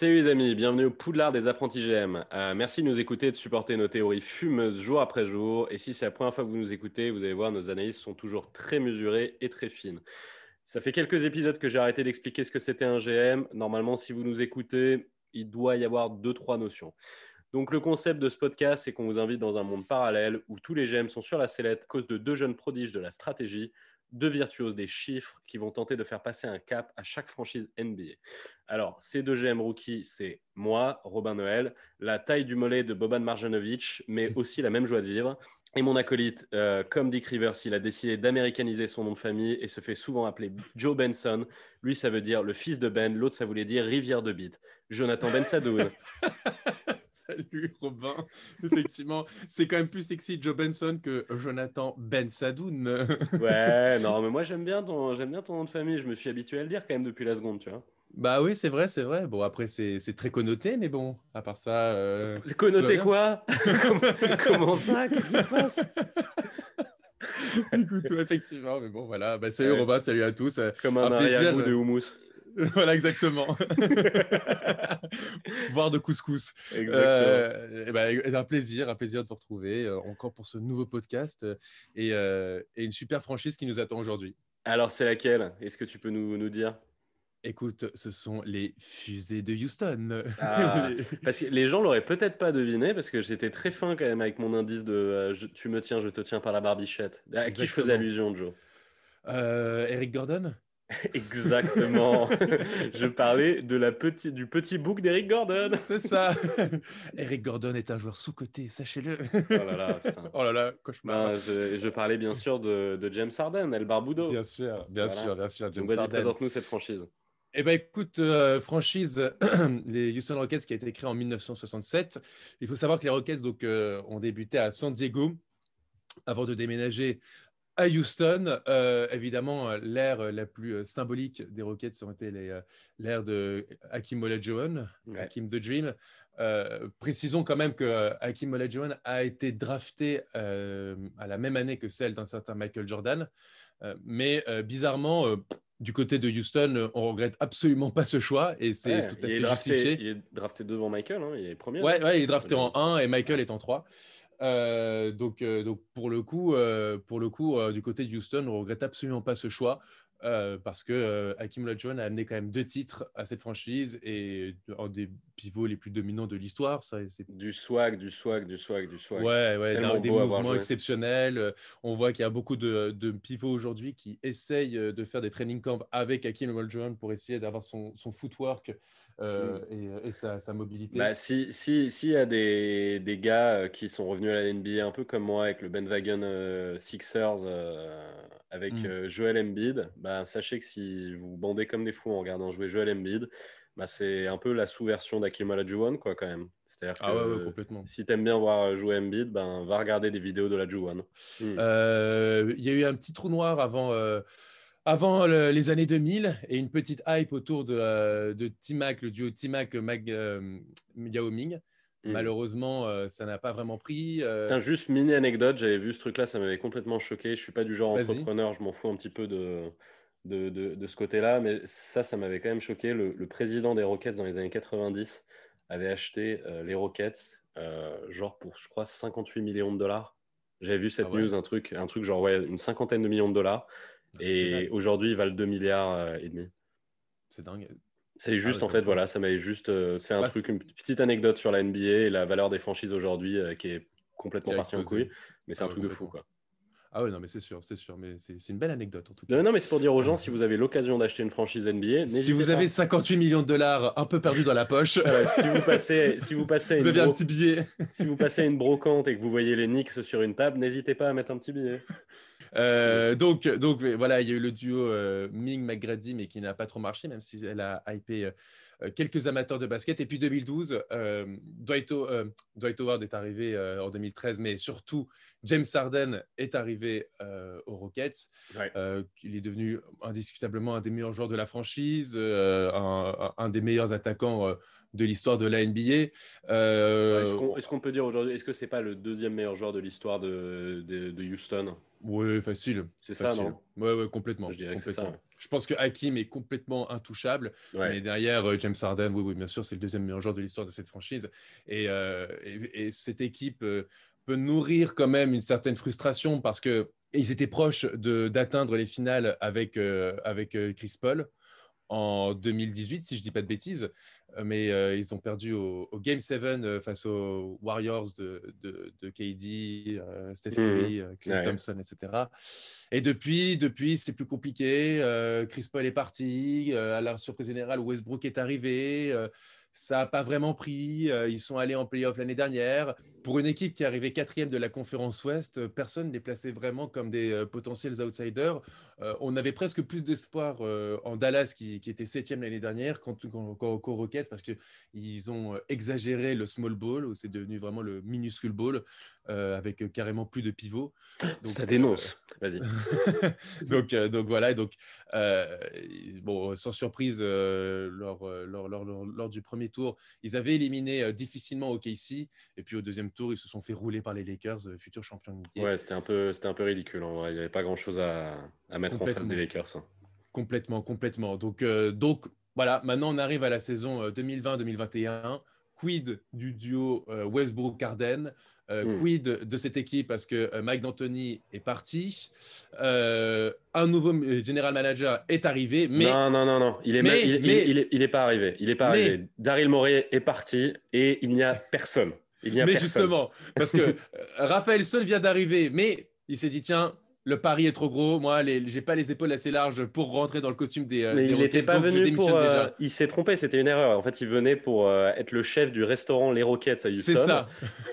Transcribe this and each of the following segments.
Salut les amis, bienvenue au Poudlard des apprentis GM. Euh, merci de nous écouter et de supporter nos théories fumeuses jour après jour. Et si c'est la première fois que vous nous écoutez, vous allez voir, nos analyses sont toujours très mesurées et très fines. Ça fait quelques épisodes que j'ai arrêté d'expliquer ce que c'était un GM. Normalement, si vous nous écoutez, il doit y avoir deux, trois notions. Donc le concept de ce podcast, c'est qu'on vous invite dans un monde parallèle où tous les GM sont sur la sellette à cause de deux jeunes prodiges de la stratégie, deux virtuoses des chiffres qui vont tenter de faire passer un cap à chaque franchise NBA. Alors, ces deux GM rookies, c'est moi, Robin Noël, la taille du mollet de Boban Marjanovic, mais aussi la même joie de vivre. Et mon acolyte, euh, comme Dick Rivers, il a décidé d'américaniser son nom de famille et se fait souvent appeler Joe Benson. Lui, ça veut dire le fils de Ben, l'autre, ça voulait dire rivière de bite. Jonathan Ben Sadoun. Salut Robin. Effectivement, c'est quand même plus sexy Joe Benson que Jonathan Ben Sadoun. ouais, non, mais moi j'aime bien, ton, j'aime bien ton nom de famille. Je me suis habitué à le dire quand même depuis la seconde, tu vois. Bah oui, c'est vrai, c'est vrai. Bon, après, c'est, très connoté, mais bon, à part ça. Euh, connoté quoi? comment, ça? Qu'est-ce qui se passe? Écoute, effectivement, mais bon, voilà. Bah, salut Robin, salut à tous. Comme un, un arrière-goût de houmous. voilà, exactement. Voire de couscous. Exactement. Euh, et ben, un plaisir, un plaisir de vous retrouver euh, encore pour ce nouveau podcast euh, et, une super franchise qui nous attend aujourd'hui. Alors, c'est laquelle? Est-ce que tu peux nous, nous dire? Écoute, ce sont les fusées de Houston. Ah, parce que les gens l'auraient peut-être pas deviné, parce que j'étais très fin quand même avec mon indice de tu me tiens, je te tiens par la barbichette. À qui je faisais allusion, Joe? Eric Gordon? Exactement. je parlais de la petit, du petit book d'Eric Gordon. C'est ça. Eric Gordon est un joueur sous-coté, sachez-le. oh là là, putain. Oh là là, cauchemar. je, je, parlais bien sûr de, de, James Harden, El Barbudo. Bien sûr, bien sûr, bien sûr. James vas-y, présente-nous cette franchise. Eh ben, écoute, euh, franchise, les Houston Rockets qui a été créé en 1967. Il faut savoir que les Rockets donc, euh, ont débuté à San Diego avant de déménager à Houston, euh, évidemment, l'ère la plus symbolique des Rockets aurait été l'ère de Hakim Olajuwon, Hakim the Dream. Euh, précisons quand même que Hakim Olajuwon a été drafté euh, à la même année que celle d'un certain Michael Jordan. mais bizarrement, du côté de Houston, on regrette absolument pas ce choix et c'est tout à fait justifié. Il est drafté devant Michael, hein, il est premier. Ouais, ouais, il est drafté en 1 et Michael est en 3. Euh, donc, euh, donc pour le coup, euh, pour le coup du côté de Houston, on regrette absolument pas ce choix. parce que Hakim Olajuwon a amené quand même deux titres à cette franchise et un des pivots les plus dominants de l'histoire. Ça, du swag, du swag, du swag, du swag. Ouais, ouais, des mouvements exceptionnels. On voit qu'il y a beaucoup de, de pivots aujourd'hui qui essayent de faire des training camps avec Hakim Olajuwon pour essayer d'avoir son, son footwork euh, mm. et, sa, mobilité. Bah, si s'il si y a des, des, gars euh, qui sont revenus à la NBA un peu comme moi avec le Ben Wagon euh, Sixers avec mm. Joel Embiid, bah, sachez que si vous bandez comme des fous en regardant jouer Joel Embiid, bah, c'est un peu la sous-version d'Akim Olajuwon quoi quand même. C'est-à-dire ah que ouais, complètement. si t'aimes bien voir jouer Embiid, ben va regarder des vidéos de la Mm. Il y a eu un petit trou noir avant avant les années 2000 et une petite hype autour de, euh, de T-Mac, le duo T-Mac Mag, euh, Yao Ming. Mm. Malheureusement, euh, ça n'a pas vraiment pris. Juste mini anecdote, j'avais vu ce truc-là, ça m'avait complètement choqué. Je suis pas du genre entrepreneur, je m'en fous un petit peu de, de, de, ce côté-là, mais ça, ça m'avait quand même choqué. Le, président des Rockets dans les années 90 avait acheté les Rockets, genre pour, je crois, 58 millions de dollars. J'avais vu cette ah news, un truc, un truc genre ouais, une cinquantaine de millions de dollars. Bah, et aujourd'hui, ils valent 2 milliards euh, et demi. C'est dingue. C'est ah juste, en fait, voilà, ça m'avait juste. Euh, c'est un truc, une petite anecdote sur la NBA et la valeur des franchises aujourd'hui euh, qui est complètement partie en couille. Mais c'est un ah truc de fou, quoi. Ah ouais, non, mais c'est sûr, c'est sûr. Mais c'est une belle anecdote, en tout cas. Non, non mais c'est pour dire aux gens, si vous avez l'occasion d'acheter une franchise NBA, si vous avez 58 millions de dollars un peu perdus dans la poche, si vous passez, si vous passez, vous avez un petit billet. si vous passez une brocante et que vous voyez les Knicks sur une table, n'hésitez pas à mettre un petit billet. Euh, donc, donc voilà, il y a eu le duo euh, Ming McGrady, mais qui n'a pas trop marché, même si elle a hypé quelques amateurs de basket. Et puis 2012, Dwight, Dwight, Howard est arrivé en 2013, mais surtout James Harden est arrivé aux Rockets. il est devenu indiscutablement un des meilleurs joueurs de la franchise, un, un, des meilleurs attaquants de l'histoire de la NBA. Euh, est-ce qu'on peut dire aujourd'hui, est-ce que c'est pas le deuxième meilleur joueur de l'histoire de, de, Houston? Oui, facile. C'est ça, non Oui, ouais, complètement. Je dirais ça. Je pense que Hakim est complètement intouchable. Mais derrière, euh, James Harden, oui, oui, bien sûr, c'est le deuxième meilleur joueur de l'histoire de cette franchise. Et, euh, et, cette équipe peut nourrir quand même une certaine frustration parce que ils étaient proches d'atteindre les finales avec, avec Chris Paul en 2018, si je ne dis pas de bêtises. Euh, mais euh, ils ont perdu au, Game 7 euh, face aux Warriors de, de, KD, Steph mmh Curry, Thompson, etc. Et depuis, depuis c'est plus compliqué. Chris Paul est parti. à la surprise générale, Westbrook est arrivé ça n'a pas vraiment pris. Euh, ils sont allés en playoff l'année dernière. Pour une équipe qui est arrivée quatrième de la conférence Ouest, euh, personne ne les plaçait vraiment comme des euh, potentiels outsiders. On avait presque plus d'espoir en Dallas, qui, était septième l'année dernière, qu'au qu Rockets, parce qu'ils ont exagéré le small ball, où c'est devenu vraiment le minuscule ball, avec carrément plus de pivots. ça dénonce. Vas-y. donc, donc voilà. Donc, bon, sans surprise, lors, lors, lors, lors du premier tour, ils avaient éliminé euh, difficilement OKC. Et puis au deuxième tour, ils se sont fait rouler par les Lakers, euh, futurs champions de Ouais, c'était un, peu, un peu ridicule. Il n'y avait pas grand-chose à, à mettre en face des Lakers. Hein. Complètement, complètement. Donc, euh, donc voilà, maintenant on arrive à la saison 2020-2021 quid du duo Westbrook-Carden hmm. Quid de cette équipe parce que Mike D'Antoni est parti? un nouveau general manager est arrivé. Mais... Non, non, non, non. Il n'est il, il, est, pas arrivé. Il est pas arrivé. Daryl Morey est parti et il n'y a personne. Il n'y a mais personne. justement, parce que Raphaël Sol vient d'arriver, mais il s'est dit tiens, le pari est trop gros. Moi, j'ai pas les épaules assez larges pour rentrer dans le costume des. Euh, Mais il n'était pas venu pour. Euh, il s'est trompé, c'était une erreur. En fait, il venait pour euh, être le chef du restaurant Les Rockets à Houston. C'est ça.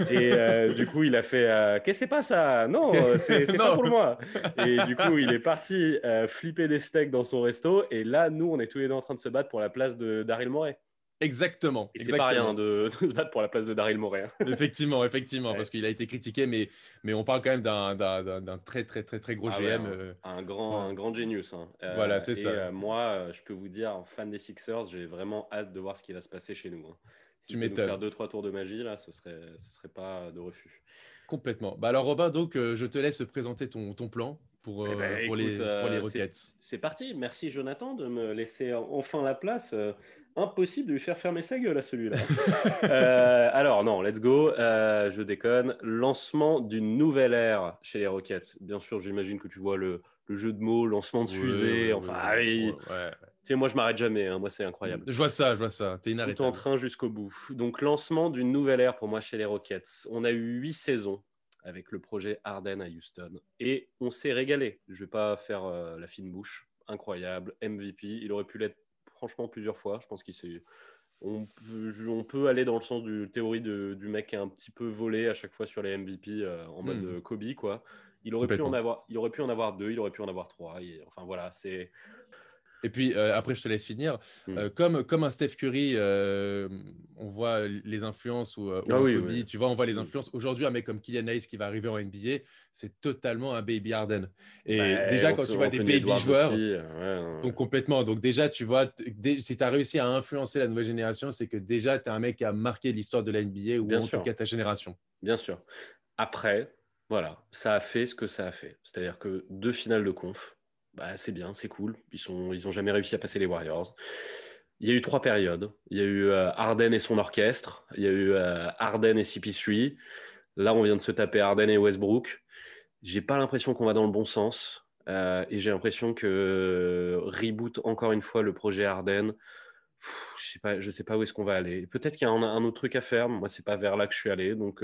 Et du coup, il a fait Qu'est-ce que c'est pas ça? Non, c'est pas pour moi. Et du coup, il est parti flipper des steaks dans son resto. Et là, nous, on est tous les deux en train de se battre pour la place de Daryl Morey. Exactement. C'est pas rien de, se battre pour la place de Daryl Morey. Hein. effectivement, effectivement, parce qu'il a été critiqué, mais, mais on parle quand même d'un très, très, très, très gros ah GM. Euh, un, grand, un grand genius. Hein. Euh, voilà, c'est ça. Euh, moi, je peux vous dire, fan des Sixers, j'ai vraiment hâte de voir ce qui va se passer chez nous. Hein. Si tu m'étonnes. faire deux, trois tours de magie, là, ce serait, ce serait pas de refus. Complètement. Bah alors, Robin, donc, je te laisse présenter ton, ton plan pour, eh ben, pour, les, pour les Rockets. C'est parti. Merci, Jonathan, de me laisser enfin la place impossible de lui faire fermer sa gueule à celui-là. Euh, alors, non, let's go. Euh, je déconne. Lancement d'une nouvelle ère chez les Rockets. Bien sûr, j'imagine que tu vois le, jeu de mots, lancement de fusée. enfin, tu sais, moi, je m'arrête jamais. Hein. Moi, c'est incroyable. Je vois ça, je vois ça. T'es inarrêtable. Tout en train jusqu'au bout. Donc, lancement d'une nouvelle ère pour moi chez les Rockets. On a eu huit saisons avec le projet Arden à Houston. Et on s'est régalé. Je vais pas faire euh, la fine bouche. Incroyable. MVP. Il aurait pu l'être franchement plusieurs fois. Je pense qu'il s'est. On peut, on peut, aller dans le sens du théorie de, du mec qui a un petit peu volé à chaque fois sur les MVP euh, en mode hmm. Kobe quoi. Il aurait pu en avoir, il aurait pu en avoir deux, il aurait pu en avoir trois. enfin voilà, c'est et puis euh, après, je te laisse finir. Hmm. Euh, comme, comme un Steph Curry, euh, on voit les influences ou, ah Kobe, tu vois, on voit les hmm. influences. Aujourd'hui, un mec comme Kylian Hayes qui va arriver en NBA, c'est totalement un baby Harden. Et bah, déjà, quand tu vois des baby joueurs, donc complètement. Donc déjà, tu vois, si tu as réussi à influencer la nouvelle génération, c'est que déjà, tu es un mec qui a marqué l'histoire de la NBA ou en tout cas ta génération. Bien sûr. Après, voilà, ça a fait ce que ça a fait. C'est-à-dire que deux finales de conf, bah, c'est bien, c'est cool. Ils n'ont ils jamais réussi à passer les Warriors. Il y a eu trois périodes. Il y a eu euh, Arden et son orchestre. Il y a eu euh, Arden et CP3. Là, on vient de se taper Arden et Westbrook. J'ai pas l'impression qu'on va dans le bon sens. Euh, et j'ai l'impression que reboot encore une fois le projet Arden. je sais pas, je sais pas où est-ce qu'on va aller. Peut-être qu'il y a un, autre truc à faire. Moi, c'est pas vers là que je suis allé. Donc,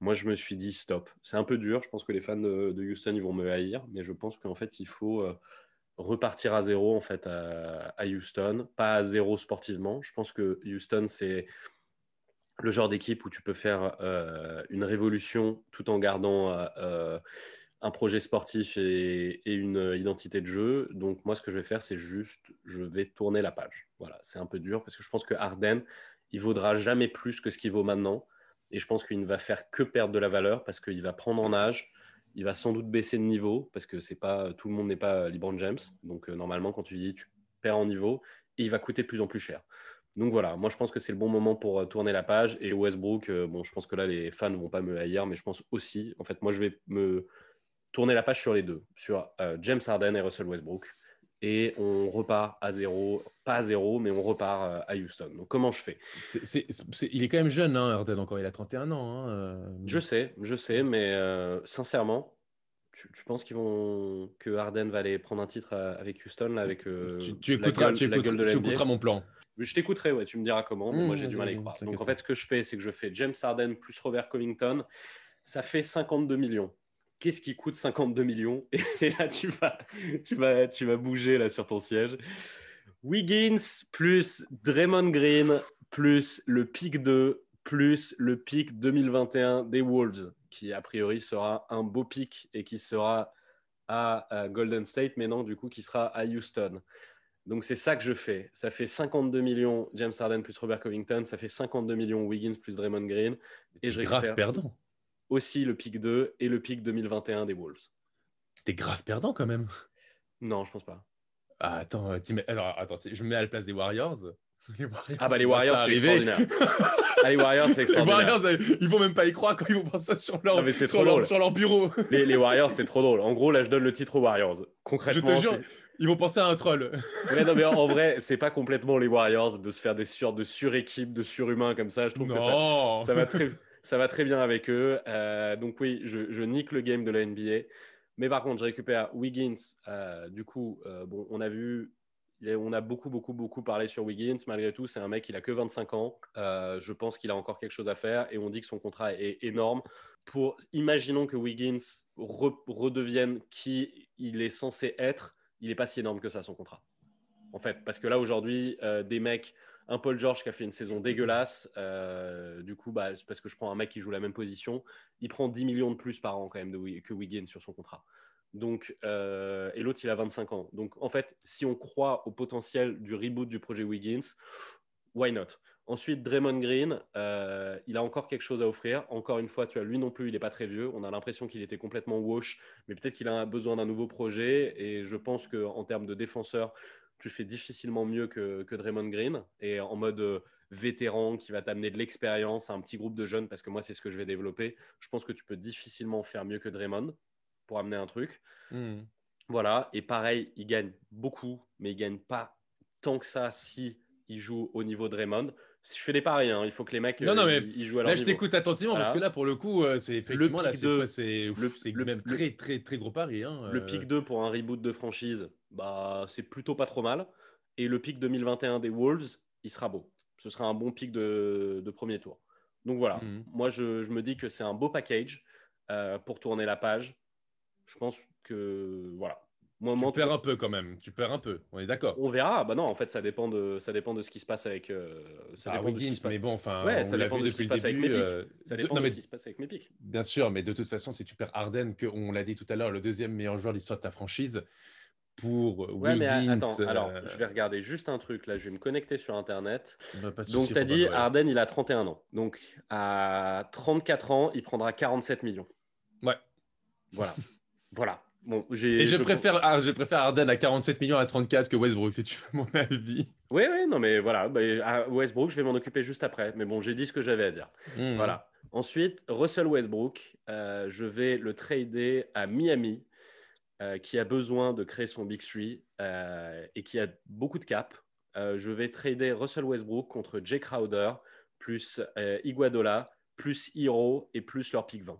moi, je me suis dit stop. C'est un peu dur. Je pense que les fans de, Houston, ils vont me haïr, mais je pense qu'en fait, il faut euh, repartir à zéro en fait à, Houston, pas à zéro sportivement. Je pense que Houston, c'est le genre d'équipe où tu peux faire euh, une révolution tout en gardant euh, un projet sportif et, une identité de jeu. Donc moi, ce que je vais faire, c'est juste, je vais tourner la page. Voilà, c'est un peu dur parce que je pense que Harden, il vaudra jamais plus que ce qu'il vaut maintenant. Et je pense qu'il ne va faire que perdre de la valeur parce qu'il va prendre en âge, il va sans doute baisser de niveau parce que c'est pas tout le monde n'est pas LeBron James. Donc euh, normalement, quand tu dis tu perds en niveau, et il va coûter de plus en plus cher. Donc voilà, moi je pense que c'est le bon moment pour euh, tourner la page. Et Westbrook, euh, bon, je pense que là les fans ne vont pas me haïr, mais je pense aussi, en fait, moi je vais me tourner la page sur les deux, sur James Harden et Russell Westbrook et on repart à zéro, pas à zéro, mais on repart euh, à Houston. Donc comment je fais? Il est quand même jeune, hein, encore, il a 31 ans. Hein, euh. Je sais, je sais, mais euh, sincèrement, tu, penses qu'ils vont que Harden va aller prendre un titre avec Houston là, avec tu, écouteras, tu, écouteras, mon plan. Je t'écouterai, ouais, tu me diras comment. moi, j'ai mmh, du mal à y croire. Donc, en fait, ce que je fais, c'est que je fais James Harden plus Robert Covington. Ça fait 52 millions qu'est-ce qui coûte 52 millions et, là, tu vas, tu, vas, tu vas bouger là sur ton siège. Wiggins plus Draymond Green plus le pic 2 plus le pic 2021 des Wolves, qui a priori sera un beau pic et qui sera à, Golden State, mais non, du coup, qui sera à Houston. Donc c'est ça que je fais. Ça fait 52 millions James Harden plus Robert Covington, ça fait 52 millions Wiggins plus Draymond Green. Et je grave perdant aussi le pic 2 et le pic 2021 des Wolves. T'es grave perdant quand même. Non, je pense pas. Ah, attends, alors attends, je me mets à la place des Warriors. ah bah les Warriors, c'est extraordinaire. ah, les Warriors, c'est extraordinaire. Les Warriors, ils vont même pas y croire quand ils vont penser ça sur leur, sur leur, sur leur bureau. les, les, Warriors, c'est trop drôle. En gros, là, je donne le titre aux Warriors. Concrètement, je te jure, ils vont penser à un troll. ouais, non, mais en, vrai, c'est pas complètement les Warriors de se faire des sur, de suréquipes, de surhumains comme ça. Je trouve que ça, ça va très ça va très bien avec eux. Euh, donc oui, je, nique le game de la NBA. Mais par contre, je récupère Wiggins. Euh, du coup, euh, bon, on a vu, on a beaucoup, beaucoup, beaucoup parlé sur Wiggins. Malgré tout, c'est un mec, il a que 25 ans. je pense qu'il a encore quelque chose à faire et on dit que son contrat est énorme. Pour, imaginons que Wiggins redevienne qui il est censé être, il n'est pas si énorme que ça son contrat. En fait, parce que là aujourd'hui, des mecs un Paul George qui a fait une saison dégueulasse. Euh, du coup, bah, c'est parce que je prends un mec qui joue la même position. Il prend 10 millions de plus par an quand même de, que Wiggins sur son contrat. Donc, euh, et l'autre, il a 25 ans. Donc, en fait, si on croit au potentiel du reboot du projet Wiggins, why not? Ensuite, Draymond Green, euh, il a encore quelque chose à offrir. Encore une fois, tu as lui non plus, il n'est pas très vieux. On a l'impression qu'il était complètement wash, mais peut-être qu'il a besoin d'un nouveau projet. Et je pense qu'en termes de défenseur, tu fais difficilement mieux que, que Draymond Green et en mode euh, vétéran qui va t'amener de l'expérience à un petit groupe de jeunes parce que moi c'est ce que je vais développer. Je pense que tu peux difficilement faire mieux que Draymond pour amener un truc. Hmm. Voilà, et pareil, il gagne beaucoup, mais il gagne pas tant que ça si il joue au niveau de Draymond je fais des paris, hein. il faut que les mecs non, non, euh, mais ils jouent à leur Là, je t'écoute attentivement parce que là, pour le coup, euh, c'est effectivement là, c'est le, même très, très, très gros pari. Hein, le pic 2 pour un reboot de franchise, bah, c'est plutôt pas trop mal. Et le pic 2021 des Wolves, il sera beau. Ce sera un bon pic de, de premier tour. Donc voilà, mhm. moi, je, je, me dis que c'est un beau package euh, pour tourner la page. Je pense que voilà, tu perds un peu quand même. Tu perds un peu. On est d'accord. On verra. Bah non, en fait, ça dépend de, ça dépend de ce qui se passe avec. Euh, ça ah, Wiggins, mais bon, enfin, ouais, on l'a vu depuis le début. Euh, ça dépend de, ce qui se passe avec mes pics. Bien sûr, mais de toute façon, si tu perds Harden, que on l'a dit tout à l'heure, le deuxième meilleur joueur de l'histoire de ta franchise, pour ouais, Wiggins. Mais attends, alors, euh, je vais regarder juste un truc. Là, je vais me connecter sur Internet. Bah, Donc, tu as dit Harden, il a 31 ans. Donc, à 34 ans, il prendra 47 millions. Ouais. Voilà. voilà. Bon, et je, préfère, ah, je préfère Arden à 47 millions à 34 que Westbrook, si tu veux mon avis. Oui, oui, non, mais voilà. Bah, à Westbrook, je vais m'en occuper juste après. Mais bon, j'ai dit ce que j'avais à dire. Hmm. Voilà. Ensuite, Russell Westbrook, euh, je vais le trader à Miami, euh, qui a besoin de créer son Big Three euh, et qui a beaucoup de cap. je vais trader Russell Westbrook contre Jay Crowder, plus Iguadola, plus Hero et plus leur pick 20.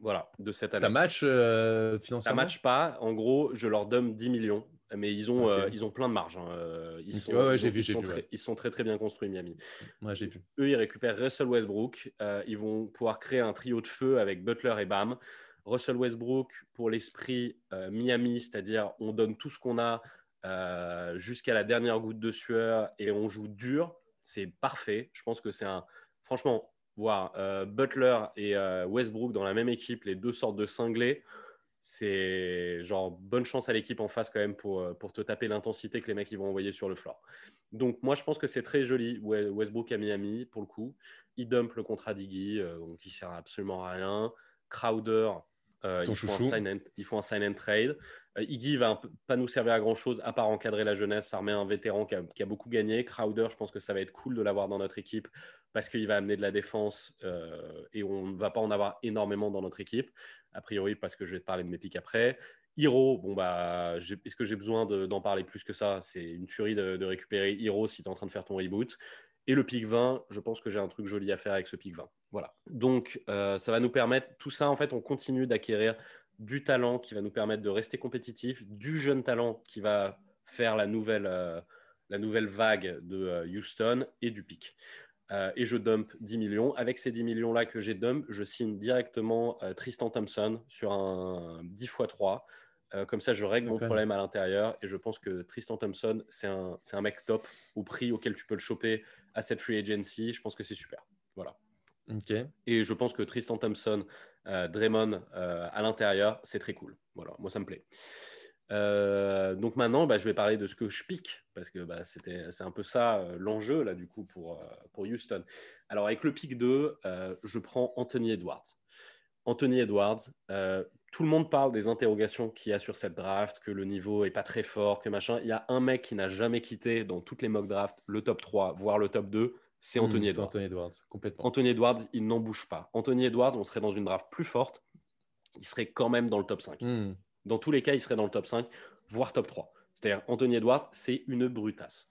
Voilà, de cette année. Ça match euh, financièrement Ça match pas. En gros, je leur donne 10 millions, mais ils ont, euh, ils ont plein de marge. Hein. Euh, ils, sont, ils, sont très, très bien construits, Miami. Ouais, j'ai vu. Eux, ils récupèrent Russell Westbrook. ils vont pouvoir créer un trio de feu avec Butler et Bam. Russell Westbrook pour l'esprit Miami, c'est-à-dire on donne tout ce qu'on a jusqu'à la dernière goutte de sueur et on joue dur. C'est parfait. Je pense que c'est un. Franchement, voir Butler et Westbrook dans la même équipe, les deux sortes de cinglés, c'est genre bonne chance à l'équipe en face quand même pour, euh, pour te taper l'intensité que les mecs ils vont envoyer sur le floor. Donc moi je pense que c'est très joli Westbrook à Miami pour le coup. Il dump le contrat d'Iggy, euh, donc il sert absolument à rien. Crowder, euh, il, faut un sign and, il, faut un sign and, trade. Iggy va pas nous servir à grand chose à part encadrer la jeunesse. Ça remet un vétéran qui a, qui a, beaucoup gagné. Crowder, je pense que ça va être cool de l'avoir dans notre équipe parce qu'il va amener de la défense et on ne va pas en avoir énormément dans notre équipe a priori, parce que je vais te parler de mes pics après. Hiro, bon bah, est-ce que j'ai besoin d'en parler plus que ça? C'est une tuerie de, récupérer Hiro si tu es en train de faire ton reboot. Et le pic 20, je pense que j'ai un truc joli à faire avec ce pic 20. Voilà. Donc, euh, ça va nous permettre, tout ça, en fait, on continue d'acquérir du talent qui va nous permettre de rester compétitif, du jeune talent qui va faire la nouvelle, euh, la nouvelle vague de euh, Houston et du pic. Euh, et je dump 10 millions. Avec ces 10 millions-là que j'ai dump, je signe directement Tristan Thompson sur un 10 x 3. comme ça, je règle mon problème à l'intérieur. Et je pense que Tristan Thompson, c'est un, un, mec top au prix auquel tu peux le choper à cette free agency. Je pense que c'est super. Voilà. Et je pense que Tristan Thompson, euh, Draymond à l'intérieur, c'est très cool. Voilà, moi ça me plaît. Euh, donc maintenant, bah, je vais parler de ce que je pique, parce que bah, c'est un peu ça euh, l'enjeu, là, du coup, pour, euh, pour Houston. Alors, avec le pic 2, je prends Anthony Edwards. Anthony Edwards, tout le monde parle des interrogations qu'il y a sur cette draft, que le niveau est pas très fort, que machin. Il y a un mec qui n'a jamais quitté dans toutes les mock drafts le top 3, voire le top 2, c'est hmm, Anthony Edwards. Anthony Edwards, complètement. Anthony Edwards, il n'en bouge pas. Anthony Edwards, on serait dans une draft plus forte, il serait quand même dans le top 5. Dans tous les cas, il serait dans le top 5, voire top 3. C'est-à-dire, Anthony Edwards, c'est une brutasse.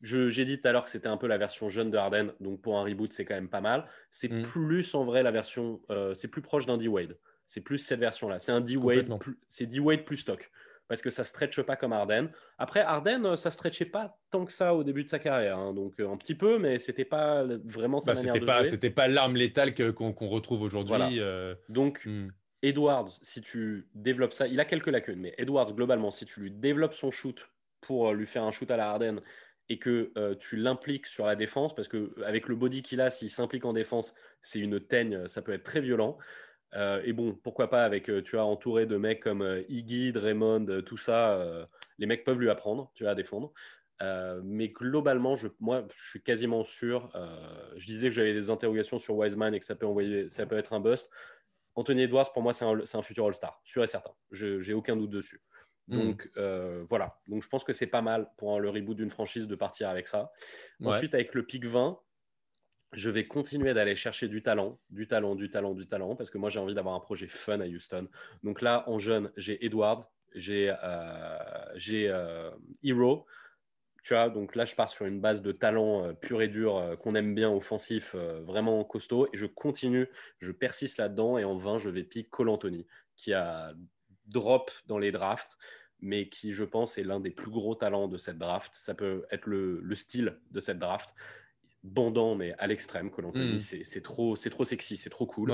J'ai dit tout à l'heure que c'était un peu la version jeune de Harden, donc pour un reboot, c'est quand même pas mal. C'est mm. plus en vrai la version, euh, c'est plus proche d'un D-Wade. C'est plus cette version-là. C'est un D-Wade, c'est D-Wade plus stock. Parce que ça ne stretche pas comme Harden. Après, Harden, euh, ça ne stretchait pas tant que ça au début de sa carrière. Hein. donc, euh, un petit peu, mais c'était pas vraiment sa bah, manière de pas, C'était pas l'arme létale qu'on retrouve aujourd'hui. Donc, mm. Edwards, si tu développes ça, il a quelques lacunes, mais Edwards, globalement, si tu lui développes son shoot pour lui faire un shoot à la Harden et que euh, tu l'impliques sur la défense, parce qu'avec le body qu'il a, s'il s'implique en défense, c'est une teigne, ça peut être très violent. Euh, et bon, pourquoi pas avec, tu as entouré de mecs comme Iggy, Draymond, tout ça, les mecs peuvent lui apprendre, tu vas à défendre. mais globalement, je, moi, je suis quasiment sûr. je disais que j'avais des interrogations sur Wiseman et que ça peut, envoyer, ça peut être un bust. Anthony Edwards, pour moi, c'est un, futur All-Star, sûr et certain. Je n'ai aucun doute dessus. Hmm. Donc euh, voilà. Donc je pense que c'est pas mal pour le reboot d'une franchise de partir avec ça. Ensuite, avec le pic 20, je vais continuer d'aller chercher du talent, du talent, du talent, du talent, parce que moi j'ai envie d'avoir un projet fun à Houston. Donc là, en jeune, j'ai Edward, j'ai euh, euh, Hero, tu vois, donc là, je pars sur une base de talent pur et dur qu'on aime bien, offensif, vraiment costaud. Et je continue, je persiste là-dedans. Et en 20, je vais piquer Cole Anthony, qui a drop dans les drafts, mais qui, je pense, est l'un des plus gros talents de cette draft. Ça peut être le, style de cette draft. Bandant, mais à l'extrême, Cole Anthony. Hmm. C'est trop, trop sexy, c'est trop cool.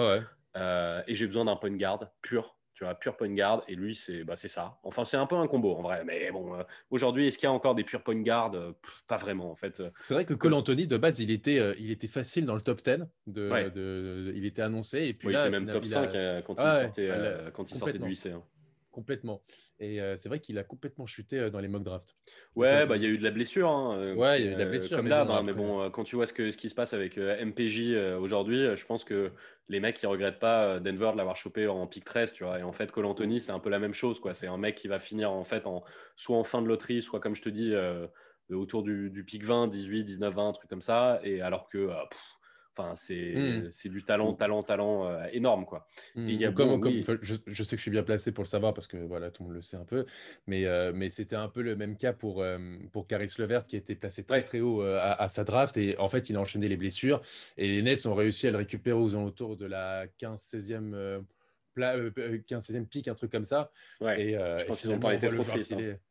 et j'ai besoin d'un point guard pur tu vois, pure point guard, et lui, c'est bah, ça. Enfin, c'est un peu un combo en vrai, mais bon, euh, aujourd'hui, est-ce qu'il y a encore des pure point guard euh, Pas vraiment, en fait. C'est vrai que Cole Anthony, de base, il était, euh, il était facile dans le top 10, de, de, il était annoncé, et puis là, il était même top 5 quand, il sortait, quand il sortait du lycée. Hein. Complètement. Et euh, c'est vrai qu'il a complètement chuté euh, dans les mock drafts. Ouais, bah il y a eu de la blessure. Hein, ouais, il y a eu de la blessure. Comme d'hab, hein, mais bon, quand tu vois ce, que, ce qui se passe avec MPJ aujourd'hui, je pense que les mecs, ils regrettent pas Denver de l'avoir chopé en pick 13, tu vois. Et en fait, Cole Anthony, c'est un peu la même chose, quoi. C'est un mec qui va finir, en fait, en, soit en fin de loterie, soit, comme je te dis, autour du, du, pick 20, 18, 19, 20, un truc comme ça. Et alors que, Enfin, c'est du talent, hmm. talent, talent euh, énorme, quoi. Hmm. il y a comme, je, sais que je suis bien placé pour le savoir parce que voilà, tout le monde le sait un peu, mais, euh, mais c'était un peu le même cas pour, euh, pour Caris Levert qui a été placé très très haut à, sa draft et en fait, il a enchaîné les blessures et les Nets ont réussi à le récupérer aux alentours de la 15-16e. 15 16e pic, un truc comme ça. Ouais, et, je pense qu'ils n'ont pas été trop.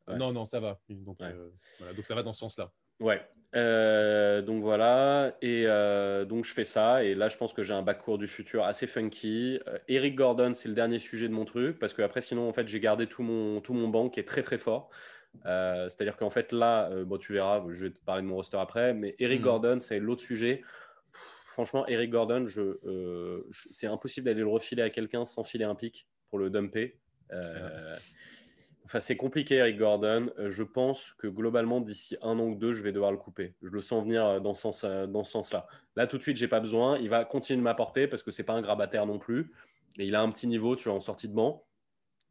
Hein. Non, non, ça va. Donc, voilà. donc ça va dans ce sens-là. Ouais, euh, donc voilà, et euh, donc je fais ça, et là je pense que j'ai un backcourt du futur assez funky. Euh, Eric Gordon, c'est le dernier sujet de mon truc, parce que après sinon en fait j'ai gardé tout mon, tout mon banc qui est très très fort. C'est-à-dire qu'en fait là, bon tu verras, je vais te parler de mon roster après, mais Eric hmm. Gordon c'est l'autre sujet. franchement, Eric Gordon, je, je- c'est impossible d'aller le refiler à quelqu'un sans filer un pic pour le dumper. C'est compliqué, Eric Gordon. Euh, Je pense que globalement, d'ici un an ou deux, je vais devoir le couper. Je le sens venir euh, dans ce sens, euh, dans ce sens-là. Là, tout de suite, j'ai pas besoin. Il va continuer de m'apporter parce que c'est pas un grabataire non plus. Et il a un petit niveau, tu vois, en sortie de banc.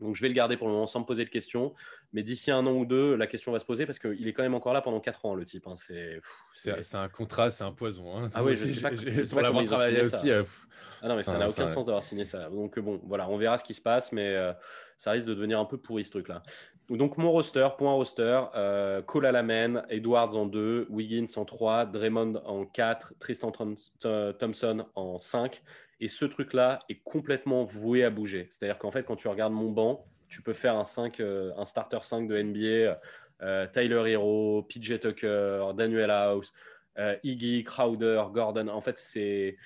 Donc, je vais le garder pour le moment sans me poser de questions. Mais d'ici un an ou deux, la question va se poser parce qu'il est quand même encore là pendant quatre ans, le type. hein. C'est, un contrat, c'est un poison. hein. Ah oui, je aussi, sais pas- je sais pas comment ils ont travaillé signé ça. aussi. euh, Ah non, mais ça n'a aucun sens d'avoir signé ça. Donc bon, voilà, on verra ce qui se passe, mais euh, ça risque de devenir un peu pourri ce truc-là. Donc mon roster, point roster, euh, Cole à la main, Edwards en 2, Wiggins en 3, Draymond en 4, Tristan Thom- Th- Thompson en 5. Et ce truc-là est complètement voué à bouger. C'est-à-dire qu'en fait, quand tu regardes mon banc, tu peux faire un, 5, euh, un starter 5 de NBA, euh, Tyler Hero, PJ Tucker, Daniel House, euh, Iggy, Crowder, Gordon. En fait, c'est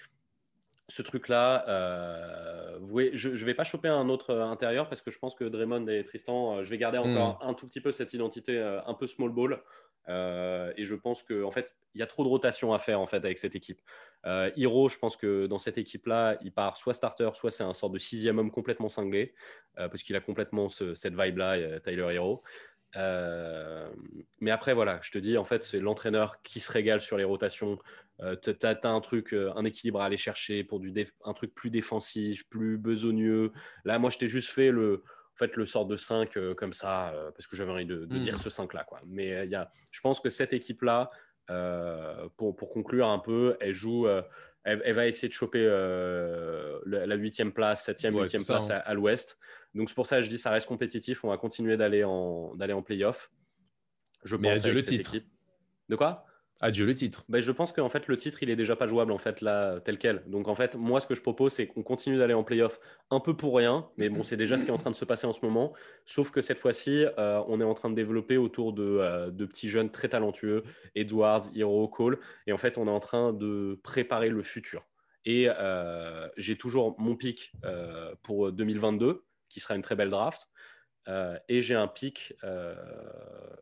ce truc-là, euh, je ne vais pas choper un autre intérieur parce que je pense que Draymond et Tristan, je vais garder encore un tout petit peu cette identité un peu small ball. Euh, et je pense qu'en en fait, il y a trop de rotation à faire en fait avec cette équipe. Euh, Hero, je pense que dans cette équipe-là, il part soit starter, soit c'est un sort de sixième homme complètement cinglé, euh, parce qu'il a complètement ce- cette vibe-là, Tyler Hero. Mais après, voilà, je te dis, en fait, c'est l'entraîneur qui se régale sur les rotations. Tu as, un truc, un équilibre à aller chercher pour du un truc plus défensif, plus besogneux. Là, moi, je t'ai juste fait le, en fait, le sort de 5 euh, comme ça, euh, parce que j'avais envie de, de dire ce 5-là. Quoi. Mais euh, y a, je pense que cette équipe-là, euh, pour, pour conclure un peu, elle joue. elle, elle va essayer de choper la huitième place, septième, Ouais, huitième c'est ça, place hein. à, à l'ouest. Donc c'est pour ça que je dis ça reste compétitif. On va continuer d'aller en d'aller en playoff. Je Mais pense adieu le titre. équipe. De quoi? Adieu le titre. ben, je pense qu'en fait, le titre, il est déjà pas jouable, en fait, là, tel quel. Donc, en fait, moi, ce que je propose, c'est qu'on continue d'aller en playoff un peu pour rien. Mais bon, c'est déjà ce qui est en train de se passer en ce moment. Sauf que cette fois-ci, euh, on est en train de développer autour de, euh, de petits jeunes très talentueux, Edwards, Hero, Cole. Et en fait, on est en train de préparer le futur. Et euh, j'ai toujours mon pic pour 2022, qui sera une très belle draft. Euh, et j'ai un pic, euh,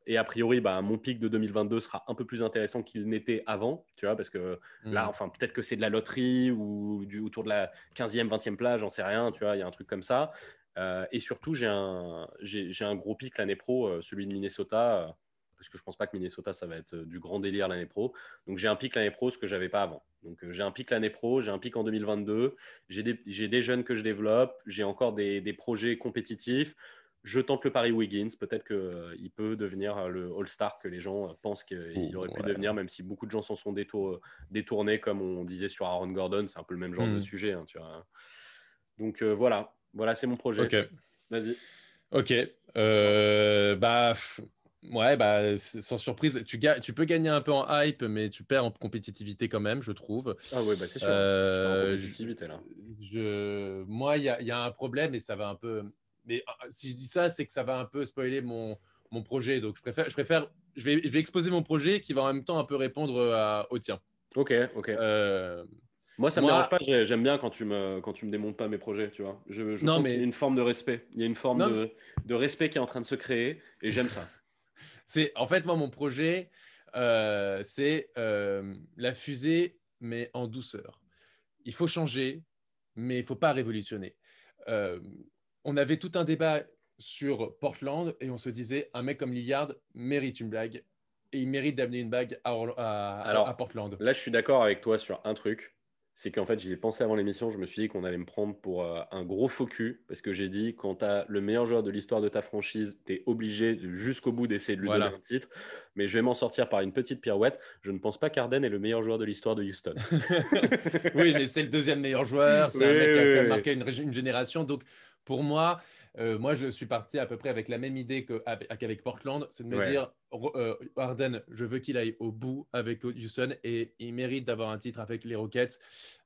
et a priori, bah, mon pic de 2022 sera un peu plus intéressant qu'il n'était avant, tu vois, parce que là, Mm. enfin, peut-être que c'est de la loterie ou du, autour de la 15e, 20e plage, j'en sais rien, tu vois, il y a un truc comme ça. Euh, et surtout, j'ai un, j'ai, un gros pic l'année pro, celui de Minnesota, parce que je pense pas que Minnesota, ça va être du grand délire l'année pro. Donc, j'ai un pic l'année pro, ce que j'avais pas avant. Donc, j'ai un pic l'année pro, j'ai un pic en 2022, j'ai des, jeunes que je développe, j'ai encore des, des projets compétitifs. Je tente le pari Wiggins. Peut-être qu'il peut devenir euh, le All-Star que les gens euh, pensent qu'il aurait pu Ouais. devenir, même si beaucoup de gens s'en sont détour- détournés, comme on disait sur Aaron Gordon. C'est un peu le même genre Mm. de sujet. hein, tu vois. Donc euh, voilà, voilà c'est mon projet. Ok. Vas-y. Ok. Euh, bah, ouais, bah, sans surprise, tu, tu peux gagner un peu en hype, mais tu perds en compétitivité quand même, je trouve. Ah oui, bah, c'est sûr. Euh, Je là. je- moi, il y y a un problème et ça va un peu. Mais ah, si je dis ça, c'est que ça va un peu spoiler mon, mon projet. Donc, je préfère, je préfère, je vais, je vais exposer mon projet qui va en même temps un peu répondre à- au tien. Ok, ok. Euh, Moi, ça me moi- dérange pas. j'ai- J'aime bien quand tu me quand tu me démontes pas mes projets, tu vois. Je, je Non, pense mais- qu'il y a une forme de respect. Il y a une forme de, de respect qui est en train de se créer et j'aime ça. C'est en fait moi mon projet, euh, c'est euh, la fusée mais en douceur. Il faut changer, mais il faut pas révolutionner. On avait tout un débat sur Portland et on se disait un mec comme Lillard mérite une bague et il mérite d'amener une bague à, Orla- à- Alors, à Portland. Là, je suis d'accord avec toi sur un truc. C'est qu'en fait, j'y ai pensé avant l'émission. Je me suis dit qu'on allait me prendre pour euh, un gros faux cul. Parce que j'ai dit, quand tu as le meilleur joueur de l'histoire de ta franchise, tu es obligé de- jusqu'au bout d'essayer de lui Voilà. donner un titre. Mais je vais m'en sortir par une petite pirouette. Je ne pense pas qu'Arden est le meilleur joueur de l'histoire de Houston. oui, mais c'est le deuxième meilleur joueur. C'est un Oui, mec qui a oui, marqué une, une génération. Donc, pour moi, euh, moi, je suis parti à peu près avec la même idée qu'avec Portland. C'est de me Ouais. dire, euh, Harden, je veux qu'il aille au bout avec Houston et il mérite d'avoir un titre avec les Rockets.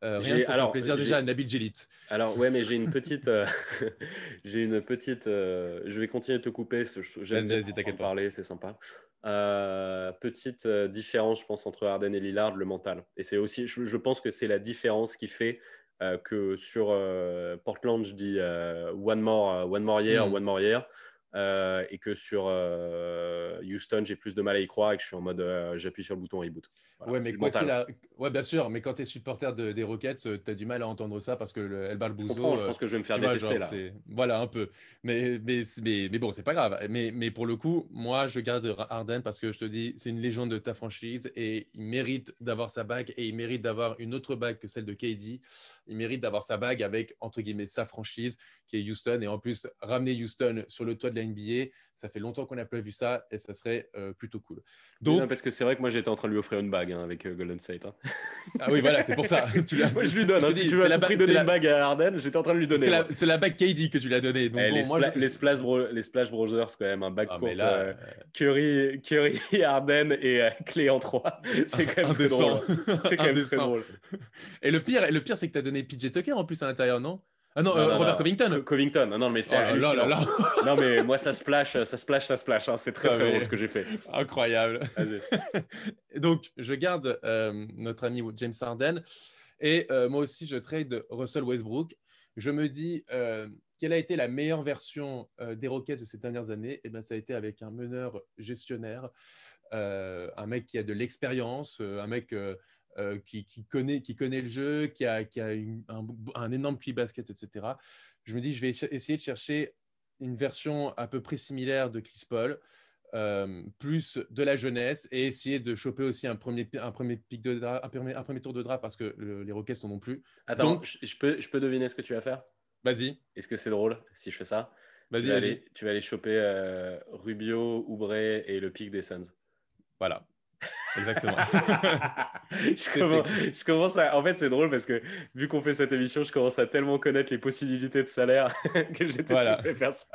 Euh, rien J'ai- que pour alors, faire plaisir j'ai- déjà à Nabil Jelit. Alors ouais, mais j'ai une petite, euh, j'ai une petite. euh, je vais continuer de te couper. J'aime bien en parler, c'est sympa. Euh, petite euh, différence, je pense, entre Harden et Lillard, le mental. Et c'est aussi, je, je pense que c'est la différence qui fait euh, que sur euh, Portland, je dis euh, one more, euh, one more year, Mm. one more year. Euh, et que sur euh, Houston, j'ai plus de mal à y croire et que je suis en mode euh, j'appuie sur le bouton reboot. Voilà, ouais, mais quoi a... ouais, bien sûr, mais quand tu es supporter de- des Rockets, tu as du mal à entendre ça parce que le El Je comprends, je euh, pense que je vais me faire vois, détester genre, là. Voilà, un peu. Mais, mais, mais, mais bon, c'est pas grave. Mais, mais pour le coup, moi, je garde Harden parce que je te dis, c'est une légende de ta franchise et il mérite d'avoir sa bague et il mérite d'avoir une autre bague que celle de KD. Il mérite d'avoir sa bague avec, entre guillemets, sa franchise qui est Houston. Et en plus, ramener Houston sur le toit de la NBA, ça fait longtemps qu'on n'a pas vu ça et ça serait euh, plutôt cool. Non, Donc, parce que c'est vrai que moi j'étais en train de lui offrir une bague hein, avec euh, Golden State. hein. ah oui, voilà, c'est pour ça. Tu Moi, je lui donne. hein, si tu veux la tout ba- prix c'est donner la- une bague à Harden, j'étais en train de lui donner. C'est la, bague KD que tu l'as donnée. Donc Eh, bon, les, moi, Spla- je- les Splash Bro- les Splash Brothers, quand même, un bac Ah, court. là, euh, Curry, Curry, Harden et Clé en 3. C'est quand même très drôle. C'est quand même très drôle. Et le pire, le pire c'est que tu as donné PJ Tucker en plus à l'intérieur, non? Ah non, Non, euh, non, Robert non. Covington. Co- Covington, non, non, mais c'est Oh là là là là. Non, mais moi, ça splash, ça splash, ça splash. hein. C'est très, Ah, très drôle ce que j'ai fait. Incroyable. Donc, je garde euh, notre ami James Harden. Et euh, moi aussi, je trade Russell Westbrook. Je me dis, quelle a été la meilleure version des Rockets de ces dernières années? Eh bien, ça a été avec un meneur gestionnaire, un mec qui a de l'expérience, un mec euh, qui, qui connaît, qui connaît le jeu, qui a, qui a une- un, un énorme QI basket, etc. Je me dis, je vais essayer de chercher une version à peu près similaire de Chris Paul, euh, plus de la jeunesse et essayer de choper aussi un premier, un premier, pic de dra- un premier, un premier tour de draft parce que le- les Rockets n'en ont plus. Attends, Donc- je, je peux, je peux deviner ce que tu vas faire? Vas-y, Est-ce que c'est drôle si je fais ça? Vas-y, tu vas, vas-y. aller, tu vas aller choper euh, Rubio, Oubre et le pic des Suns. Voilà, exactement. je, commence, je commence à. En fait, c'est drôle parce que vu qu'on fait cette émission, je commence à tellement connaître les possibilités de salaire que j'étais Voilà. sûr de faire ça.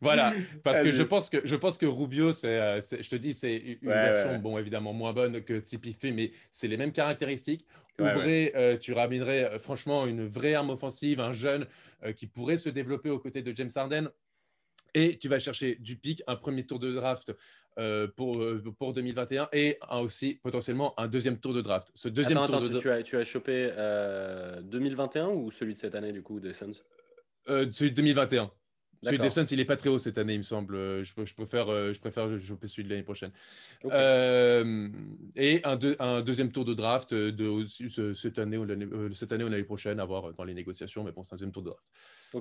Voilà, parce que je pense que je pense que Rubio, c'est, euh, je te dis, c'est une Ouais, version, ouais, bon, évidemment moins bonne que Tipeee, mais c'est les mêmes caractéristiques. Ouais, Oubre, euh, tu ramènerais euh, franchement une vraie arme offensive, un jeune euh, qui pourrait se développer aux côtés de James Harden. Et tu vas chercher du pic, un premier tour de draft pour, euh, pour 2021 et un aussi potentiellement un deuxième tour de draft. Ce deuxième Attends, tour attends, de tu, tu as, tu as chopé euh, 2021 ou celui de cette année, du coup, des Suns? Euh, celui de 2021. Celui des Suns, il est pas très haut cette année, il me semble. Euh, Je, je préfère, euh, je préfère choper celui de l'année prochaine. Euh, et un, deux- un deuxième tour de draft euh, de cette année ou l'année euh, cette année ou l'année prochaine à voir dans les négociations, mais bon, c'est un deuxième tour de draft.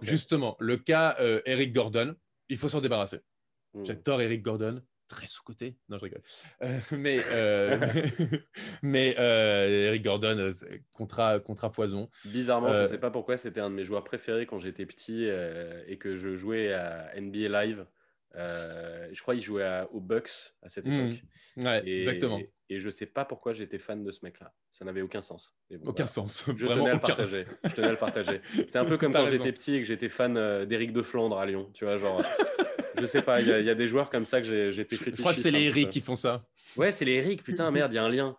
Justement, le cas euh, Eric Gordon, il faut s'en débarrasser. Hmm. J'adore Eric Gordon, très sous-côté. Non, je rigole. Euh, mais euh, mais euh, Eric Gordon, contrat, contrat poison. Bizarrement, je ne sais pas pourquoi, c'était un de mes joueurs préférés quand j'étais petit et que je jouais à NBA Live. Euh, je crois qu'il jouait à- aux Bucks à cette Hmm, époque. Ouais, Et, exactement. Et je sais pas pourquoi j'étais fan de ce mec-là. Ça n'avait aucun sens. Bon, Aucun sens. Je tenais à le partager. Je tenais à le partager. C'est un peu comme quand j'étais petit et que j'étais fan d'Éric de Flandre à Lyon. Tu vois, genre, je sais pas, il y, a- il y a des joueurs comme ça que j'ai- j'étais Je crois que c'est les Eric qui font ça. Ouais, c'est les Eric, putain, merde, il y a un lien.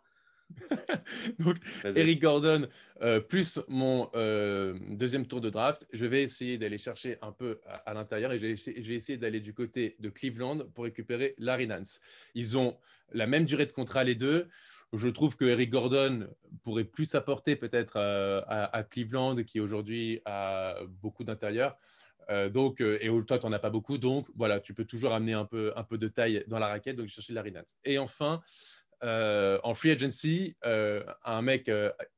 Donc. Eric Gordon, euh, plus mon euh, deuxième tour de draft, je vais essayer d'aller chercher un peu à, à l'intérieur et vais essayer d'aller du côté de Cleveland pour récupérer Larry Nance. Ils ont la même durée de contrat les deux. Je trouve que Eric Gordon pourrait plus apporter peut-être euh, à, à Cleveland qui aujourd'hui a beaucoup d'intérieur. Euh, donc, euh, et toi, tu n'en as pas beaucoup. Donc, voilà, tu peux toujours amener un peu, un peu de taille dans la raquette. Donc, je cherchais Larry Nance. Et enfin, euh, en free agency, un mec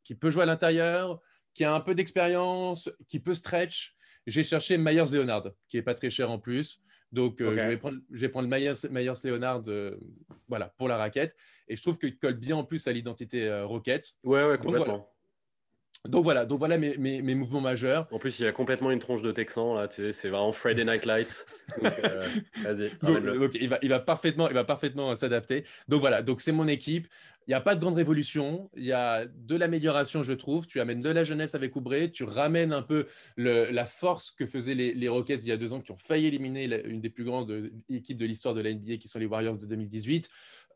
qui peut jouer à l'intérieur, qui a un peu d'expérience, qui peut stretch. J'ai cherché Myers Leonard, qui est pas très cher en plus. Donc, je, vais prendre, je vais prendre Myers, Myers Leonard voilà, pour la raquette. Et je trouve qu'il colle bien en plus à l'identité Rockets. Ouais, ouais, Donc, complètement. Donc voilà, donc voilà mes, mes- mes mouvements majeurs. En plus, il y a complètement une tronche de Texan, là, tu sais, c'est vraiment Friday Night Lights. Donc, euh, Donc, donc, il, va, il va parfaitement, il va parfaitement s'adapter. Donc voilà, donc c'est mon équipe. Il n'y a pas de grande révolution. Il y a de l'amélioration, je trouve. Tu amènes de la jeunesse avec Oubré. Tu ramènes un peu le- la force que faisaient les, les Rockets il y a deux ans, qui ont failli éliminer la- une des plus grandes euh, équipes de l'histoire de la NBA, qui sont les Warriors de 2018,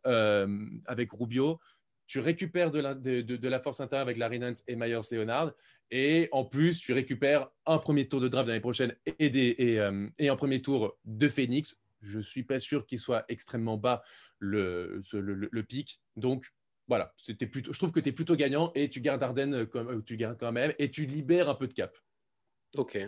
euh, avec Rubio. Tu récupères de la, de, de- de la force intérieure avec Larry Nance et Myers Leonard. Et en plus, tu récupères un premier tour de draft l'année prochaine et, des, et, euh, et un premier tour de Phoenix. Je ne suis pas sûr qu'il soit extrêmement bas le, ce- le, le- le pic. Donc, voilà, c'était plutôt, je trouve que tu es plutôt gagnant et tu gardes Arden comme euh, tu gardes quand même et tu libères un peu de cap. Ok.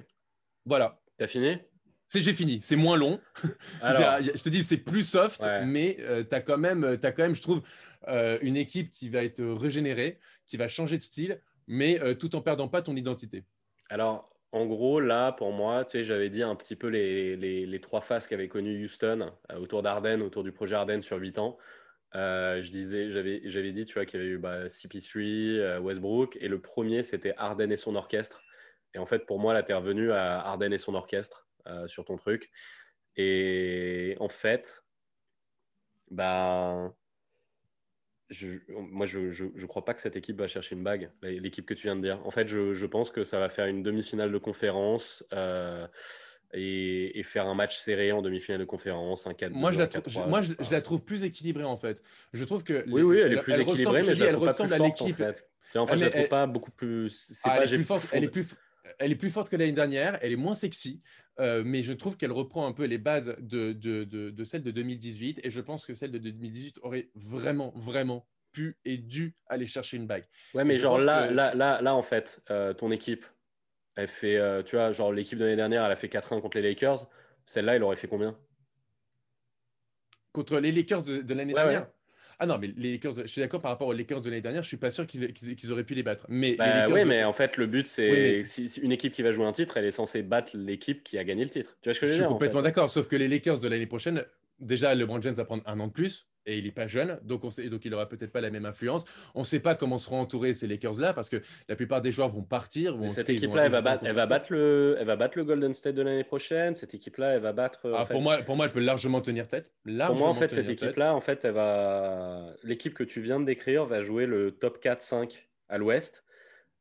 Voilà. T'as fini? C'est j'ai fini, c'est moins long. Alors, je te dis, c'est plus soft, Ouais. mais tu as, quand même, as quand même, je trouve, euh, une équipe qui va être régénérée, qui va changer de style, mais euh, tout en perdant pas ton identité. alors, en gros, là, pour moi, tu sais, j'avais dit un petit peu les, les- les trois phases qu'avait connues Houston euh, autour d'Arden, autour du projet Arden sur 8 ans. Euh, je disais, j'avais, j'avais dit, tu vois, qu'il y avait eu bah, CP3, euh, Westbrook, et le premier, c'était Arden et son orchestre. Et en fait, pour moi, là, tu es revenu à Arden et son orchestre euh, sur ton truc. Et en fait, bah, je, moi, je, je, je crois pas que cette équipe va chercher une bague, l'équipe que tu viens de dire. En fait, je, je pense que ça va faire une demi-finale de conférence euh, et, et faire un match serré en demi-finale de conférence, un 4 Moi, je la, trou- je- moi je, je la trouve plus équilibrée en fait. Je trouve que Oui, oui, elle est plus équilibrée, mais dis, je la elle ressemble à forte, en l'équipe. fait. En fait, Ah, je la trouve elle- pas beaucoup plus. C'est Ah, pas, elle, est plus forte, fond- elle, est plus, elle est plus forte que l'année dernière, elle est moins sexy, euh, mais je trouve qu'elle reprend un peu les bases de, de, de, de celle de 2018, et je pense que celle de 2018 aurait vraiment, vraiment pu et dû aller chercher une bague. Ouais, mais genre là, que- là, là, là, en fait, euh, ton équipe, elle fait, euh, tu vois, genre l'équipe de l'année dernière, elle a fait 4-1 contre les Lakers. Celle-là, elle aurait fait combien? Contre les Lakers de, de l'année Ouais, dernière? ouais. Ah non, mais les Lakers, je suis d'accord par rapport aux Lakers de l'année dernière, je suis pas sûr qu'ils auraient pu les battre. Mais Bah Lakers de- mais en fait, le but, c'est Oui, mais- si, si une équipe qui va jouer un titre, elle est censée battre l'équipe qui a gagné le titre. Tu vois ce que Je je veux suis dire en complètement fait d'accord, sauf que les Lakers de l'année prochaine, déjà, LeBron James va prendre un an de plus et il n'est pas jeune, donc, on sait, donc il n'aura peut-être pas la même influence. On ne sait pas comment seront entourés ces Lakers-là parce que la plupart des joueurs vont partir. Vont- cette équipe-là, elle va, battre, elle, va battre le, elle va battre le Golden State de l'année prochaine. Cette équipe-là, elle va battre. Ah, en fait- pour, moi, pour moi, elle peut largement tenir tête. Pour Largement moi, en fait, cette équipe-là, en fait, elle va... l'équipe que tu viens de décrire va jouer le top 4-5 à l'ouest.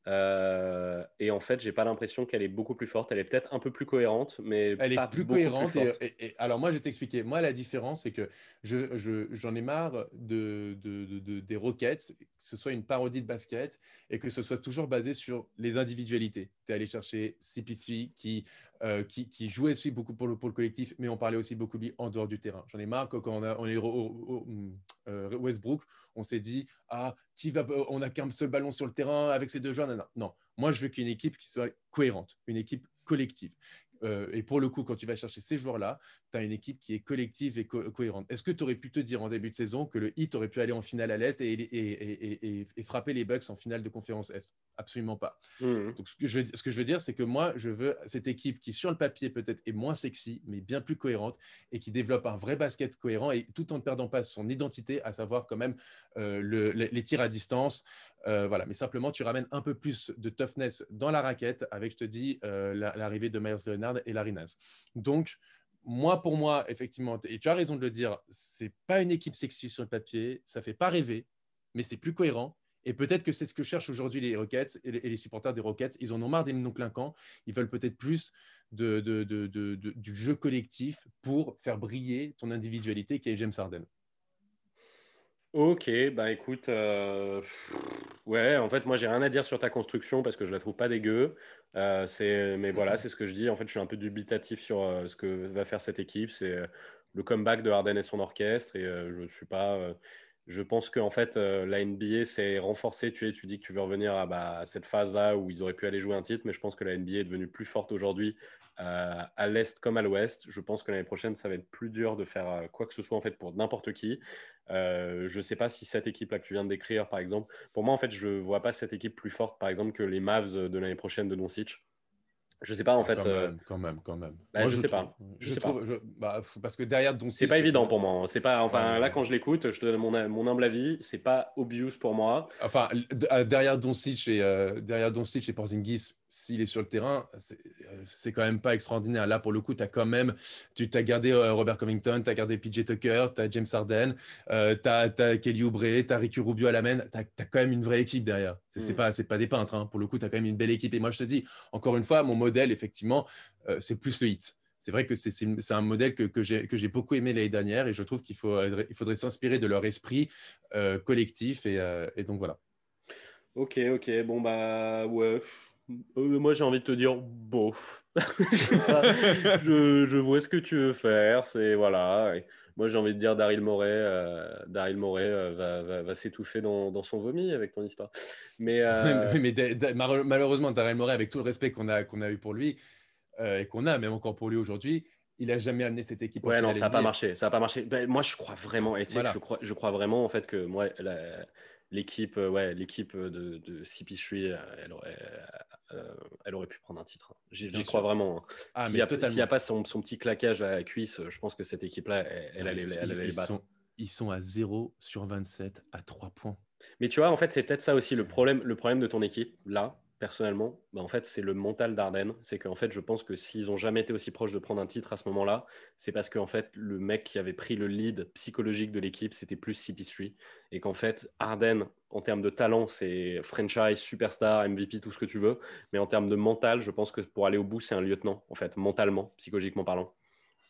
Euh, et en fait, j'ai pas l'impression qu'elle est beaucoup plus forte. Elle est peut-être un peu plus cohérente, mais Elle pas est plus cohérente. et- forte. et, et- alors moi, je vais t'expliquer. Moi, la différence, c'est que je, je- j'en ai marre de, de- de- de- des Rockets, que ce soit une parodie de basket et que ce soit toujours basé sur les individualités. Tu es allé chercher CP3 qui, euh, qui, jouait aussi beaucoup pour le, collectif, mais on parlait aussi beaucoup de lui en dehors du terrain. J'en ai marre quand on, a, est au, au- euh, Westbrook, on s'est dit ah qui va, on n'a qu'un seul ballon sur le terrain avec ces deux joueurs. Non, non, non. Moi, je veux qu'il y ait une équipe qui soit cohérente, une équipe collective. Euh, et pour le coup, quand tu vas chercher ces joueurs-là, tu as une équipe qui est collective et co- cohérente. Est-ce que tu aurais pu te dire en début de saison que le Heat aurait pu aller en finale à l'Est et, et- et- et- et frapper les Bucks en finale de conférence Est? Absolument pas. Mhm. Donc, ce que je veux, ce que je veux dire, c'est que moi, je veux cette équipe qui, sur le papier, peut-être est moins sexy, mais bien plus cohérente et qui développe un vrai basket cohérent et tout en ne perdant pas son identité, à savoir quand même euh, le- les, les tirs à distance. Euh, voilà, mais simplement, tu ramènes un peu plus de toughness dans la raquette avec, je te dis, euh, la- l'arrivée de Myers Leonard et Larry. Donc, moi, pour moi, effectivement, et tu as raison de le dire, c'est pas une équipe sexy sur le papier, ça fait pas rêver, mais c'est plus cohérent. Et peut-être que c'est ce que cherchent aujourd'hui les Rockets et les, supporters des Rockets. Ils en ont marre des noms clinquants. Ils veulent peut-être plus de- du jeu collectif pour faire briller ton individualité qui est James Harden. Ok, bah écoute, euh, ouais, en fait, moi j'ai rien à dire sur ta construction parce que je la trouve pas dégueu. Euh, c'est, mais voilà, c'est ce que je dis. En fait, je suis un peu dubitatif sur euh, ce que va faire cette équipe. C'est le comeback de Harden et son orchestre. Et je suis pas. Je pense que en fait, euh, la NBA s'est renforcée. Tu, dis que tu veux revenir à, bah, à cette phase-là où ils auraient pu aller jouer un titre, mais je pense que la NBA est devenue plus forte aujourd'hui euh, à l'est comme à l'ouest. Je pense que l'année prochaine, ça va être plus dur de faire euh, quoi que ce soit en fait pour n'importe qui. Je ne sais pas si cette équipe-là que tu viens de décrire, par exemple, pour moi, en fait, je ne vois pas cette équipe plus forte, par exemple, que les Mavs de l'année prochaine de Doncic. Je ne sais pas, en fait. quand, euh, même, quand même, quand même. bah, je sais pas. Je Je sais trouve, je- bah, parce que derrière Doncic, c'est pas évident pour moi. C'est pas, enfin, Ouais. là, quand je l'écoute, je te donne mon, mon humble avis. C'est pas obvious pour moi. Enfin, euh, derrière Doncic et euh, derrière Doncic et Porzingis, s'il est sur le terrain, c'est euh, c'est quand même pas extraordinaire. Là, pour le coup, tu as quand même, tu as gardé euh, Robert Covington, tu as gardé PJ Tucker, tu as James Harden, euh, tu as, Kelly Oubre, tu as Ricky Rubio à la main, tu as, quand même une vraie équipe derrière. C'est c'est Mm. pas, des peintres. hein. Pour le coup, tu as quand même une belle équipe. Et moi, je te dis, encore une fois, mon modèle, effectivement, euh, c'est plus le hit. C'est vrai que c'est- un modèle que, que j'ai beaucoup aimé l'année dernière et je trouve qu'il faut, il faudrait s'inspirer de leur esprit euh, collectif. Et, euh, et donc voilà. Ok, ok. Bon, bah, ouais. Euh, moi, j'ai envie de te dire bof. Je vois ce que tu veux faire. C'est voilà. Et moi, j'ai envie de dire Daryl Morey. euh, Daryl Morey euh, va, va, va s'étouffer dans, dans son vomi avec ton histoire. Mais euh, mais malheureusement, Daryl Morey, avec tout le respect qu'on a, qu'on a eu pour lui, euh, et qu'on a même encore pour lui aujourd'hui, il a jamais amené cette équipe. Ouais, non, ça n'a pas marché. Ça a pas marché. Ben, moi, je crois vraiment. Et Voilà. je, crois, je crois vraiment en fait que moi, la- l'équipe, ouais, l'équipe de, de CP3, euh, elle aurait, euh, elle aurait pu prendre un titre. hein. J'y crois sûr. vraiment. hein. Ah, S'il n'y a, a pas son, son petit claquage à la cuisse, je pense que cette équipe-là, elle, allait, elle ils- allait les battre. sont, ils sont à 0 sur 27 à 3 points. Mais tu vois, en fait, c'est peut-être ça aussi le problème, le problème de ton équipe, là, personnellement. Bah, en fait, c'est le mental d'Arden. C'est qu'en fait, je pense que s'ils ont jamais été aussi proches de prendre un titre à ce moment-là, c'est parce qu'en fait, le mec qui avait pris le lead psychologique de l'équipe, c'était plus CP3. Et qu'en fait, Arden, en termes de talent, c'est franchise, superstar, MVP, tout ce que tu veux. Mais en termes de mental, je pense que pour aller au bout, c'est un lieutenant, en fait, mentalement, psychologiquement parlant.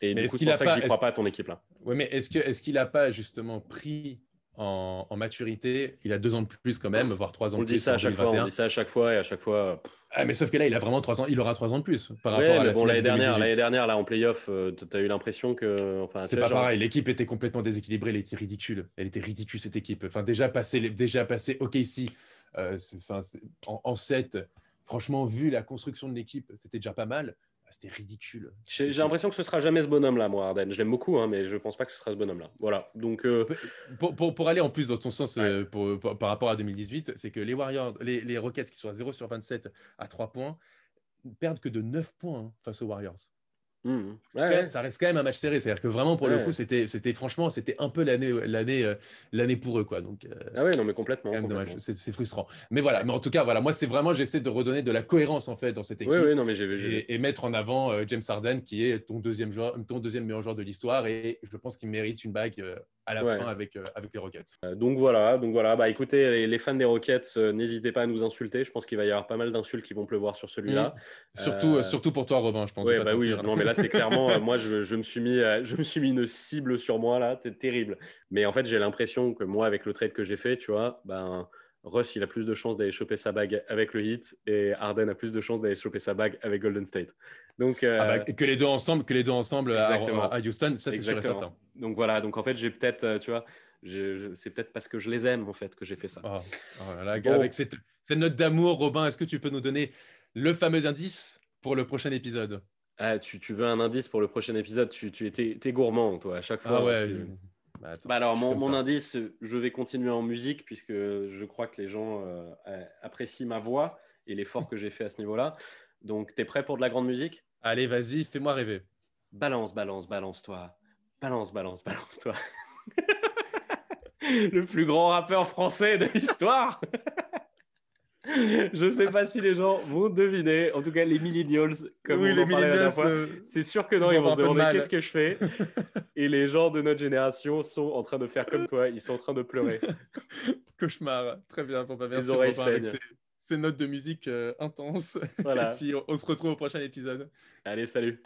Et Mais du est-ce coup, c'est qu'il pour ça que pas- j'y crois pas à ton équipe là. Oui, mais est-ce que est-ce qu'il n'a pas justement pris en, en maturité Il a deux ans de plus quand même, voire trois ans On de le dit plus ça à chaque fois, on 2021. dit ça à chaque fois, et à chaque fois. Ah, mais sauf que là, il a vraiment trois ans. Il aura trois ans de plus par Ouais, rapport à mais la bon, finale l'année de dernière, 2018. l'année dernière, là, en playoff, tu as eu l'impression que. Enfin, C'est pas genre- pareil. L'équipe était complètement déséquilibrée. Elle était ridicule. Elle était ridicule cette équipe. Enfin, déjà passé, déjà passé OKC euh, c'est- enfin, c'est- en, en 7. Franchement, vu la construction de l'équipe, c'était déjà pas mal. Ah, C'était ridicule. J'ai l'impression que ce sera jamais ce bonhomme-là, moi, Arden. Je l'aime beaucoup, hein, mais je pense pas que ce sera ce bonhomme-là. Voilà. Donc, euh, Pour, pour, pour aller en plus dans ton sens euh, pour- par rapport à 2018, c'est que les Warriors, les, les Rockets qui sont à 0 sur 27 à 3 points, perdent que de 9 points hein, face aux Warriors. C'est ouais, quand même- ouais. Ça reste quand même un match serré. C'est-à-dire que vraiment, pour le coup, c'était, c'était franchement, c'était un peu l'année, l'année, euh, l'année pour eux. Quoi. Donc, euh, Ah ouais, non, mais c'est complètement. complètement. dommage. C'est, c'est frustrant. Mais voilà. Mais en tout cas, voilà. Moi, c'est vraiment, j'essaie de redonner de la cohérence en fait dans cette équipe. Non, mais j'ai j'ai. Et, et mettre en avant euh, James Harden, qui est ton deuxième, joueur, ton deuxième meilleur joueur de l'histoire. Et je pense qu'il mérite une bague euh, à la Ouais. fin avec, euh, avec les Rockets. Euh, Donc voilà, donc voilà. Bah écoutez, les, les fans des Rockets, euh, n'hésitez pas à nous insulter. Je pense qu'il va y avoir pas mal d'insultes qui vont pleuvoir sur celui-là. Surtout, Euh, euh, surtout pour toi, Robin, je pense. Ouais, bah oui, non, mais là, c'est clairement, moi, je, je me suis mis, je me suis mis une cible sur moi, là, c'est terrible. Mais en fait, j'ai l'impression que moi, avec le trade que j'ai fait, tu vois, ben, Russ, il a plus de chances d'aller choper sa bague avec le Heat et Harden a plus de chances d'aller choper sa bague avec Golden State. Donc, euh, Ah bah, que les deux ensemble, que les deux ensemble à, Houston, ça c'est sûr et certain. Donc voilà, donc en fait, j'ai peut-être, euh, tu vois, c'est peut-être parce que je les aime, en fait, que j'ai fait ça. Oh, oh là là, Bon. Avec cette, cette note d'amour, Robin, est-ce que tu peux nous donner le fameux indice pour le prochain épisode? Ah, tu, tu veux un indice pour le prochain épisode? Tu, tu es, gourmand, toi, à chaque fois. Ah ouais. tu- Bah, attends, Bah alors, mon, indice, je vais continuer en musique puisque je crois que les gens euh, euh, apprécient ma voix et l'effort que j'ai fait à ce niveau-là. Donc, t'es prêt pour de la grande musique? Allez, vas-y, fais-moi rêver. Balance, balance, balance-toi. Balance, balance, balance-toi. Le plus grand rappeur français de l'histoire. Je sais pas si les gens vont deviner. En tout cas, les millennials, comme oui, on les millennials, euh, c'est sûr que non, Ils vont se demander qu'est-ce que je fais? Et les gens de notre génération sont en train de faire comme toi, ils sont en train de pleurer. cauchemar. Très bien, bah, merci oreilles Ces, ces notes de musique euh, intenses. Voilà. Et puis on, on se retrouve au prochain épisode. Allez, salut.